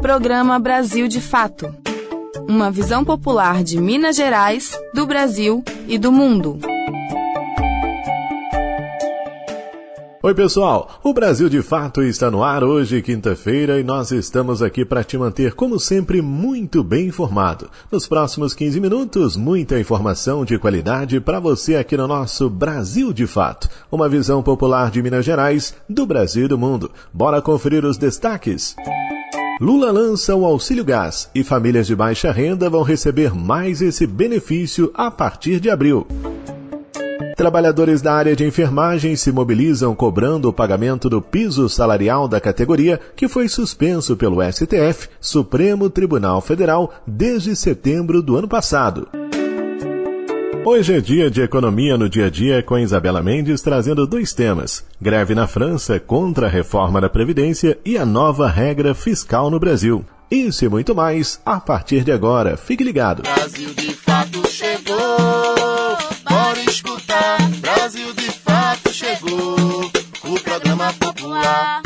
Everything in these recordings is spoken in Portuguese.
Programa Brasil de Fato. Uma visão popular de Minas Gerais, do Brasil e do mundo. Oi, pessoal! O Brasil de Fato está no ar hoje, quinta-feira, e nós estamos aqui para te manter, como sempre, muito bem informado. Nos próximos 15 minutos, muita informação de qualidade para você aqui no nosso Brasil de Fato. Uma visão popular de Minas Gerais, do Brasil e do mundo. Bora conferir os destaques? Lula lança o auxílio gás e famílias de baixa renda vão receber mais esse benefício a partir de abril. Trabalhadores da área de enfermagem se mobilizam cobrando o pagamento do piso salarial da categoria que foi suspenso pelo STF, Supremo Tribunal Federal, desde setembro do ano passado. Hoje é dia de economia no dia a dia com Isabela Mendes trazendo dois temas: greve na França contra a reforma da Previdência e a nova regra fiscal no Brasil. Isso e muito mais a partir de agora. Fique ligado. Brasil de fato chegou. Bora escutar. Brasil de fato chegou. O programa popular.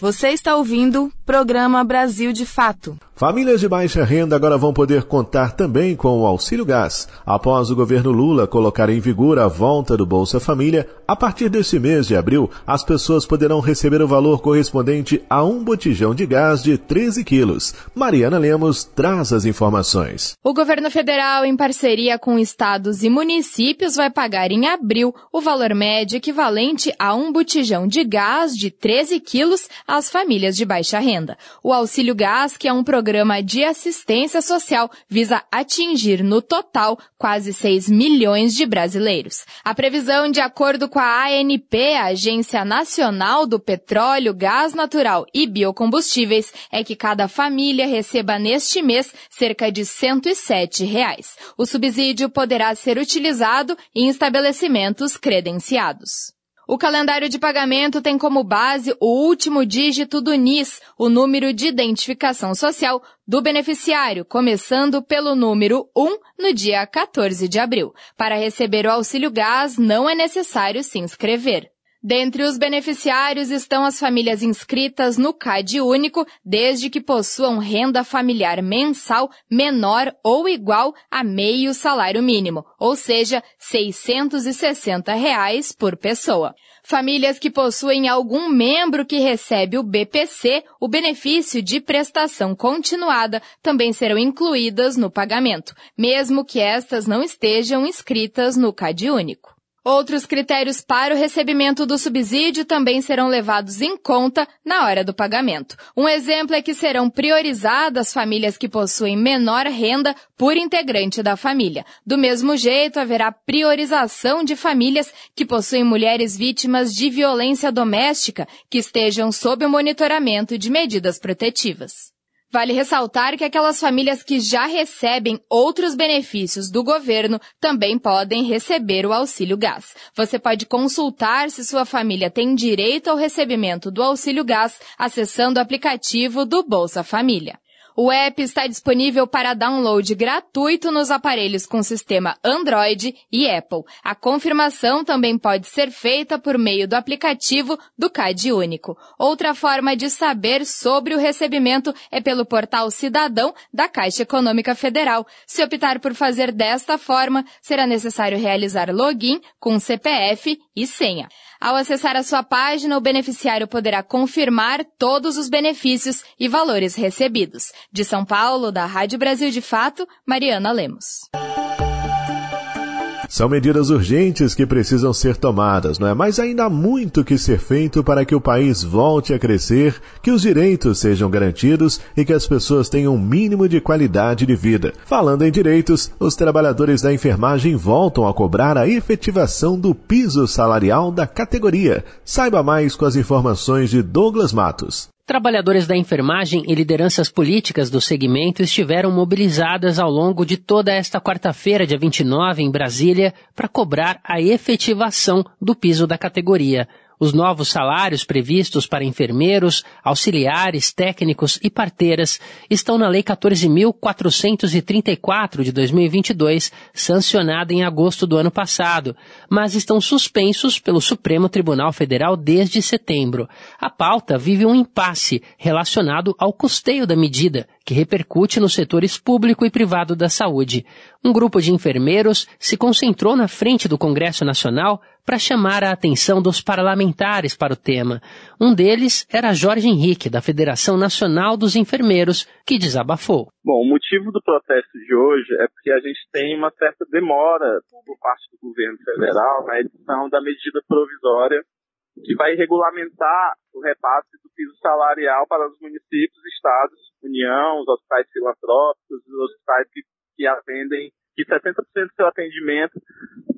Você está ouvindo Programa Brasil de Fato. Famílias de baixa renda agora vão poder contar também com o auxílio gás. Após o governo Lula colocar em vigor a volta do Bolsa Família, a partir deste mês de abril, as pessoas poderão receber o valor correspondente a um botijão de gás de 13 quilos. Mariana Lemos traz as informações. O governo federal, em parceria com estados e municípios, vai pagar em abril o valor médio equivalente a um botijão de gás de 13 quilos às famílias de baixa renda. O auxílio gás, que é um programa programa de assistência social visa atingir no total quase 6 milhões de brasileiros. A previsão, de acordo com a ANP, a Agência Nacional do Petróleo, Gás Natural e Biocombustíveis, é que cada família receba neste mês cerca de 107 reais. O subsídio poderá ser utilizado em estabelecimentos credenciados. O calendário de pagamento tem como base o último dígito do NIS, o número de identificação social do beneficiário, começando pelo número 1 no dia 14 de abril. Para receber o auxílio gás, não é necessário se inscrever. Dentre os beneficiários estão as famílias inscritas no CAD único, desde que possuam renda familiar mensal menor ou igual a meio salário mínimo, ou seja, 660 reais por pessoa. Famílias que possuem algum membro que recebe o BPC, o benefício de prestação continuada, também serão incluídas no pagamento, mesmo que estas não estejam inscritas no CAD único. Outros critérios para o recebimento do subsídio também serão levados em conta na hora do pagamento. Um exemplo é que serão priorizadas famílias que possuem menor renda por integrante da família. Do mesmo jeito, haverá priorização de famílias que possuem mulheres vítimas de violência doméstica que estejam sob o monitoramento de medidas protetivas. Vale ressaltar que aquelas famílias que já recebem outros benefícios do governo também podem receber o auxílio gás. Você pode consultar se sua família tem direito ao recebimento do auxílio gás acessando o aplicativo do Bolsa Família. O app está disponível para download gratuito nos aparelhos com sistema Android e Apple. A confirmação também pode ser feita por meio do aplicativo do CAD Único. Outra forma de saber sobre o recebimento é pelo portal Cidadão da Caixa Econômica Federal. Se optar por fazer desta forma, será necessário realizar login com CPF e senha. Ao acessar a sua página, o beneficiário poderá confirmar todos os benefícios e valores recebidos. De São Paulo, da Rádio Brasil de Fato, Mariana Lemos. São medidas urgentes que precisam ser tomadas, não é? Mas ainda há muito que ser feito para que o país volte a crescer, que os direitos sejam garantidos e que as pessoas tenham um mínimo de qualidade de vida. Falando em direitos, os trabalhadores da enfermagem voltam a cobrar a efetivação do piso salarial da categoria. Saiba mais com as informações de Douglas Matos. Trabalhadores da enfermagem e lideranças políticas do segmento estiveram mobilizadas ao longo de toda esta quarta-feira, dia 29, em Brasília, para cobrar a efetivação do piso da categoria. Os novos salários previstos para enfermeiros, auxiliares, técnicos e parteiras estão na Lei 14.434 de 2022, sancionada em agosto do ano passado, mas estão suspensos pelo Supremo Tribunal Federal desde setembro. A pauta vive um impasse relacionado ao custeio da medida, que repercute nos setores público e privado da saúde. Um grupo de enfermeiros se concentrou na frente do Congresso Nacional para chamar a atenção dos parlamentares para o tema. Um deles era Jorge Henrique, da Federação Nacional dos Enfermeiros, que desabafou. Bom, o motivo do protesto de hoje é porque a gente tem uma certa demora por parte do governo federal na edição da medida provisória que vai regulamentar o repasse do piso salarial para os municípios, estados, União, os hospitais filantrópicos, os hospitais que, que atendem, que 70% do seu atendimento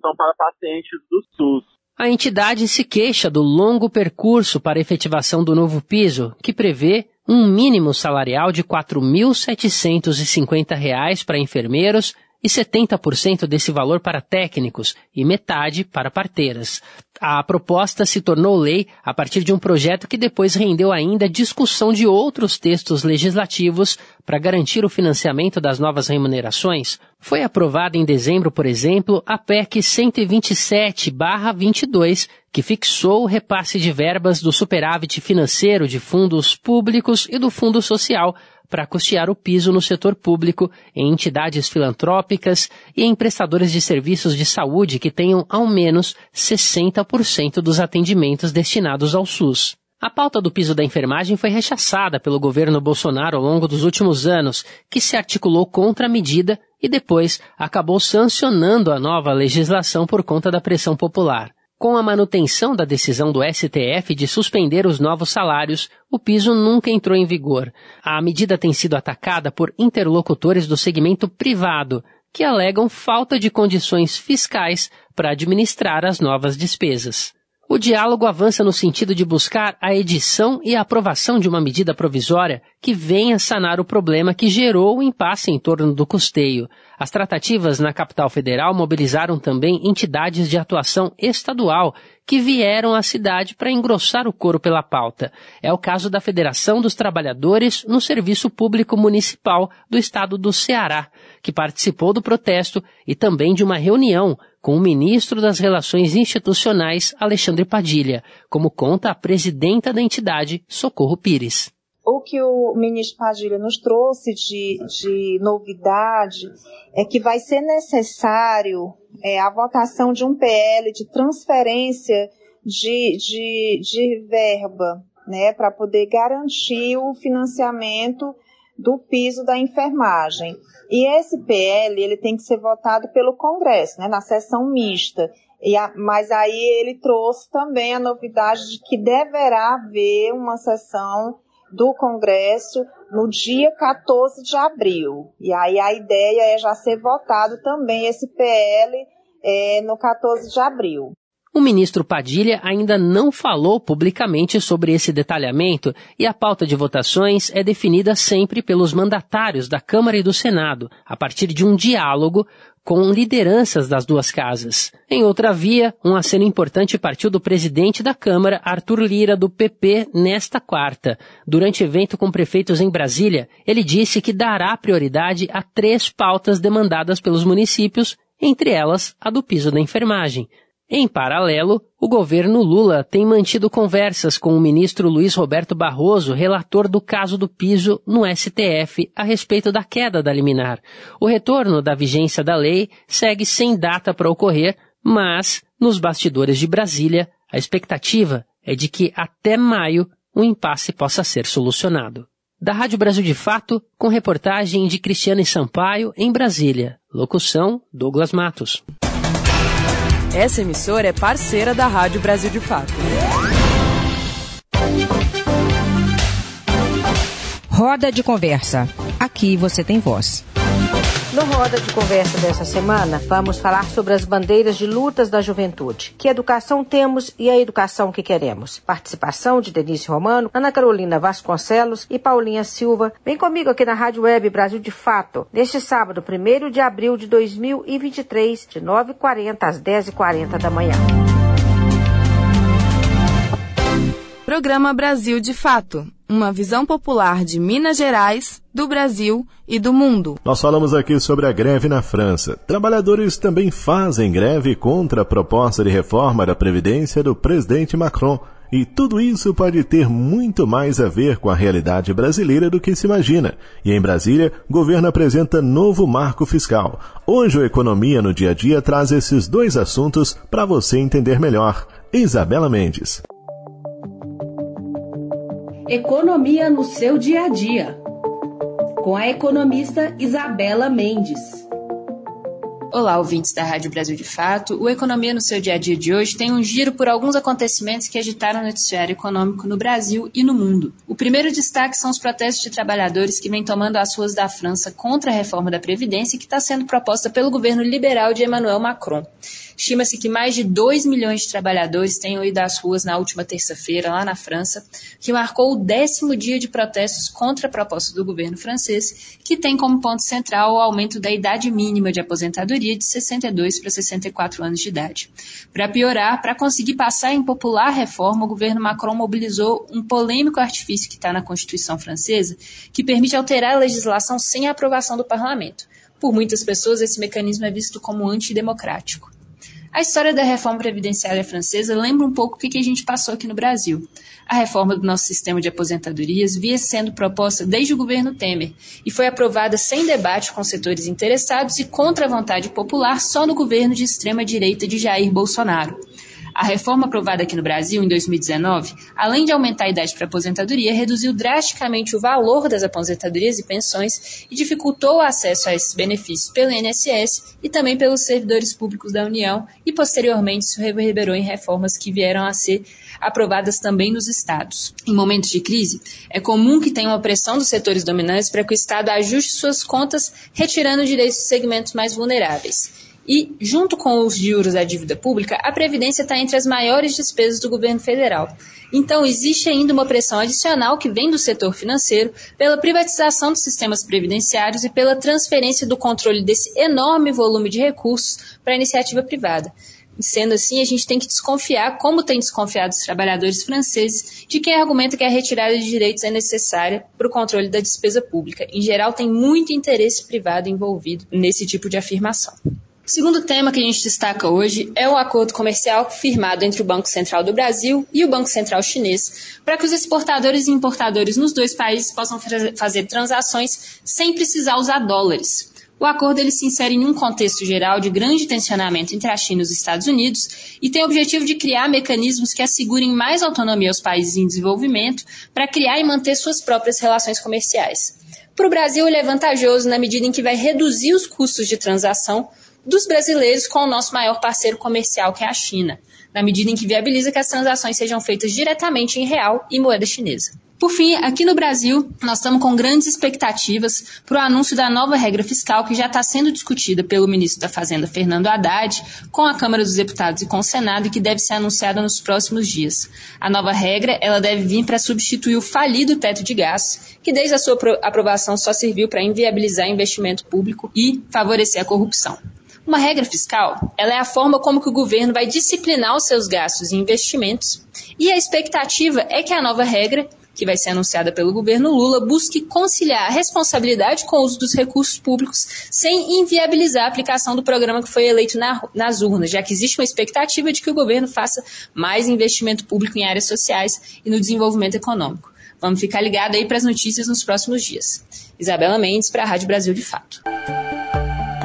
são para pacientes do SUS. A entidade se queixa do longo percurso para a efetivação do novo piso, que prevê um mínimo salarial de R$ 4.750 para enfermeiros e 70% desse valor para técnicos e metade para parteiras. A proposta se tornou lei a partir de um projeto que depois rendeu ainda discussão de outros textos legislativos para garantir o financiamento das novas remunerações. Foi aprovada em dezembro, por exemplo, a PEC 127/22, que fixou o repasse de verbas do superávit financeiro de fundos públicos e do Fundo Social para custear o piso no setor público, em entidades filantrópicas e em prestadores de serviços de saúde que tenham ao menos 60% dos atendimentos destinados ao SUS. A pauta do piso da enfermagem foi rechaçada pelo governo Bolsonaro ao longo dos últimos anos, que se articulou contra a medida e depois acabou sancionando a nova legislação por conta da pressão popular. Com a manutenção da decisão do STF de suspender os novos salários, o piso nunca entrou em vigor. A medida tem sido atacada por interlocutores do segmento privado, que alegam falta de condições fiscais para administrar as novas despesas. O diálogo avança no sentido de buscar a edição e a aprovação de uma medida provisória que venha sanar o problema que gerou o impasse em torno do custeio. As tratativas na capital federal mobilizaram também entidades de atuação estadual que vieram à cidade para engrossar o coro pela pauta. É o caso da Federação dos Trabalhadores no Serviço Público Municipal do Estado do Ceará, que participou do protesto e também de uma reunião com o ministro das Relações Institucionais, Alexandre Padilha, como conta a presidenta da entidade, Socorro Pires. O que o ministro Padilha nos trouxe de, de novidade é que vai ser necessário é, a votação de um PL de transferência de, de, de verba, né, para poder garantir o financiamento do piso da enfermagem. E esse PL, ele tem que ser votado pelo Congresso, né, na sessão mista. A, mas aí ele trouxe também a novidade de que deverá haver uma sessão do Congresso no dia 14 de abril. E aí a ideia é já ser votado também esse PL é, no 14 de abril. O ministro Padilha ainda não falou publicamente sobre esse detalhamento e a pauta de votações é definida sempre pelos mandatários da Câmara e do Senado, a partir de um diálogo com lideranças das duas casas. Em outra via, um aceno importante partiu do presidente da Câmara, Arthur Lira, do PP, nesta quarta. Durante evento com prefeitos em Brasília, ele disse que dará prioridade a três pautas demandadas pelos municípios, entre elas a do piso da enfermagem. Em paralelo, o governo Lula tem mantido conversas com o ministro Luiz Roberto Barroso, relator do caso do piso no STF, a respeito da queda da liminar. O retorno da vigência da lei segue sem data para ocorrer, mas, nos bastidores de Brasília, a expectativa é de que até maio o impasse possa ser solucionado. Da Rádio Brasil de Fato, com reportagem de Cristiane Sampaio, em Brasília. Locução: Douglas Matos. Essa emissora é parceira da Rádio Brasil de Fato. Roda de conversa. Aqui você tem voz. No Roda de Conversa dessa semana, vamos falar sobre as bandeiras de lutas da juventude. Que educação temos e a educação que queremos. Participação de Denise Romano, Ana Carolina Vasconcelos e Paulinha Silva. Vem comigo aqui na Rádio Web Brasil de Fato, neste sábado, 1 de abril de 2023, de 9h40 às 10h40 da manhã. Programa Brasil de Fato uma visão popular de Minas Gerais, do Brasil e do mundo. Nós falamos aqui sobre a greve na França. Trabalhadores também fazem greve contra a proposta de reforma da Previdência do presidente Macron. E tudo isso pode ter muito mais a ver com a realidade brasileira do que se imagina. E em Brasília, governo apresenta novo marco fiscal. Hoje, o Economia no Dia a Dia traz esses dois assuntos para você entender melhor. Isabela Mendes. Economia no seu dia a dia, com a economista Isabela Mendes. Olá, ouvintes da Rádio Brasil de Fato. O Economia no seu dia a dia de hoje tem um giro por alguns acontecimentos que agitaram o noticiário econômico no Brasil e no mundo. O primeiro destaque são os protestos de trabalhadores que vêm tomando as ruas da França contra a reforma da Previdência que está sendo proposta pelo governo liberal de Emmanuel Macron. Estima-se que mais de 2 milhões de trabalhadores tenham ido às ruas na última terça-feira, lá na França, que marcou o décimo dia de protestos contra a proposta do governo francês, que tem como ponto central o aumento da idade mínima de aposentadoria de 62 para 64 anos de idade. Para piorar, para conseguir passar a impopular reforma, o governo Macron mobilizou um polêmico artifício que está na Constituição francesa, que permite alterar a legislação sem a aprovação do parlamento. Por muitas pessoas, esse mecanismo é visto como antidemocrático. A história da reforma previdenciária francesa lembra um pouco o que a gente passou aqui no Brasil. A reforma do nosso sistema de aposentadorias via sendo proposta desde o governo Temer e foi aprovada sem debate com setores interessados e contra a vontade popular só no governo de extrema-direita de Jair Bolsonaro. A reforma aprovada aqui no Brasil em 2019, além de aumentar a idade para aposentadoria, reduziu drasticamente o valor das aposentadorias e pensões e dificultou o acesso a esses benefícios pelo INSS e também pelos servidores públicos da União e posteriormente isso reverberou em reformas que vieram a ser aprovadas também nos estados. Em momentos de crise, é comum que tenha uma pressão dos setores dominantes para que o Estado ajuste suas contas, retirando direitos de segmentos mais vulneráveis. E, junto com os juros da dívida pública, a Previdência está entre as maiores despesas do governo federal. Então, existe ainda uma pressão adicional que vem do setor financeiro pela privatização dos sistemas previdenciários e pela transferência do controle desse enorme volume de recursos para a iniciativa privada. Sendo assim, a gente tem que desconfiar, como tem desconfiado os trabalhadores franceses, de quem argumenta que a retirada de direitos é necessária para o controle da despesa pública. Em geral, tem muito interesse privado envolvido nesse tipo de afirmação. O segundo tema que a gente destaca hoje é o acordo comercial firmado entre o Banco Central do Brasil e o Banco Central Chinês, para que os exportadores e importadores nos dois países possam fazer transações sem precisar usar dólares. O acordo ele se insere em um contexto geral de grande tensionamento entre a China e os Estados Unidos e tem o objetivo de criar mecanismos que assegurem mais autonomia aos países em desenvolvimento para criar e manter suas próprias relações comerciais. Para o Brasil, ele é vantajoso na medida em que vai reduzir os custos de transação dos brasileiros com o nosso maior parceiro comercial, que é a China, na medida em que viabiliza que as transações sejam feitas diretamente em real e moeda chinesa. Por fim, aqui no Brasil, nós estamos com grandes expectativas para o anúncio da nova regra fiscal que já está sendo discutida pelo ministro da Fazenda, Fernando Haddad, com a Câmara dos Deputados e com o Senado e que deve ser anunciada nos próximos dias. A nova regra ela deve vir para substituir o falido teto de gastos, que desde a sua aprovação só serviu para inviabilizar investimento público e favorecer a corrupção. Uma regra fiscal, ela é a forma como que o governo vai disciplinar os seus gastos e investimentos, e a expectativa é que a nova regra, que vai ser anunciada pelo governo Lula, busque conciliar a responsabilidade com o uso dos recursos públicos sem inviabilizar a aplicação do programa que foi eleito na, nas urnas, já que existe uma expectativa de que o governo faça mais investimento público em áreas sociais e no desenvolvimento econômico. Vamos ficar ligado aí para as notícias nos próximos dias. Isabela Mendes, para a Rádio Brasil de Fato.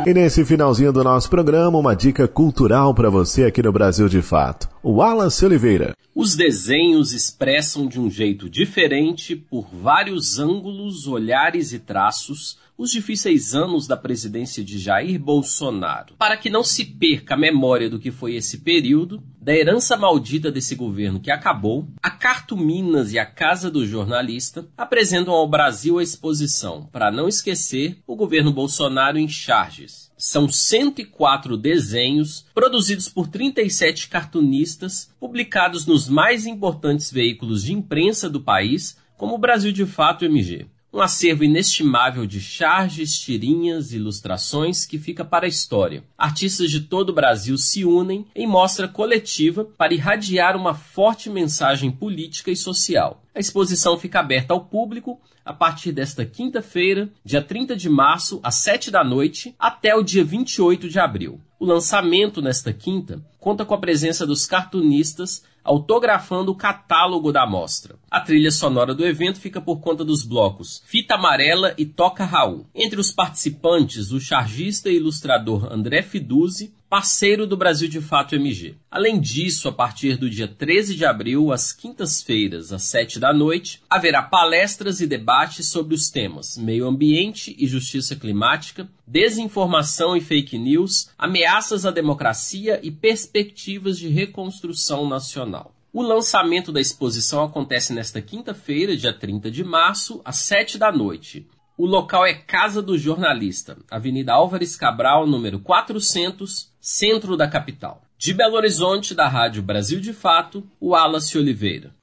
E nesse finalzinho do nosso programa, uma dica cultural para você aqui no Brasil de Fato. O Wallace Oliveira. Os desenhos expressam de um jeito diferente, por vários ângulos, olhares e traços, os difíceis anos da presidência de Jair Bolsonaro. Para que não se perca a memória do que foi esse período, da herança maldita desse governo que acabou, a Carto Minas e a Casa do Jornalista apresentam ao Brasil a exposição Para Não Esquecer o Governo Bolsonaro em Charges. São 104 desenhos produzidos por 37 cartunistas, publicados nos mais importantes veículos de imprensa do país, como o Brasil de Fato MG. Um acervo inestimável de charges, tirinhas ilustrações que fica para a história. Artistas de todo o Brasil se unem em mostra coletiva para irradiar uma forte mensagem política e social. A exposição fica aberta ao público a partir desta quinta-feira, dia 30 de março, às 7 da noite, até o dia 28 de abril. O lançamento nesta quinta conta com a presença dos cartunistas autografando o catálogo da mostra. A trilha sonora do evento fica por conta dos blocos Fita Amarela e Toca Raul. Entre os participantes, o chargista e ilustrador André Fiduzzi, parceiro do Brasil de Fato MG. Além disso, a partir do dia 13 de abril, às quintas-feiras, às 7 da noite, haverá palestras e debates sobre os temas meio ambiente e justiça climática, desinformação e fake news, ameaças à democracia e perspectivas de reconstrução nacional. O lançamento da exposição acontece nesta quinta-feira, dia 30 de março, às 7 da noite. O local é Casa do Jornalista, Avenida Álvares Cabral, número 400, centro da capital. De Belo Horizonte, da Rádio Brasil de Fato, o Wallace Oliveira.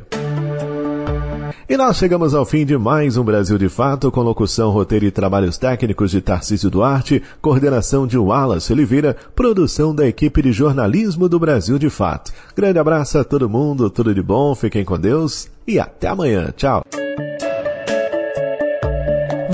E nós chegamos ao fim de mais um Brasil de Fato, com locução, roteiro e trabalhos técnicos de Tarcísio Duarte, coordenação de Wallace Oliveira, produção da equipe de jornalismo do Brasil de Fato. Grande abraço a todo mundo, tudo de bom, fiquem com Deus e até amanhã. Tchau.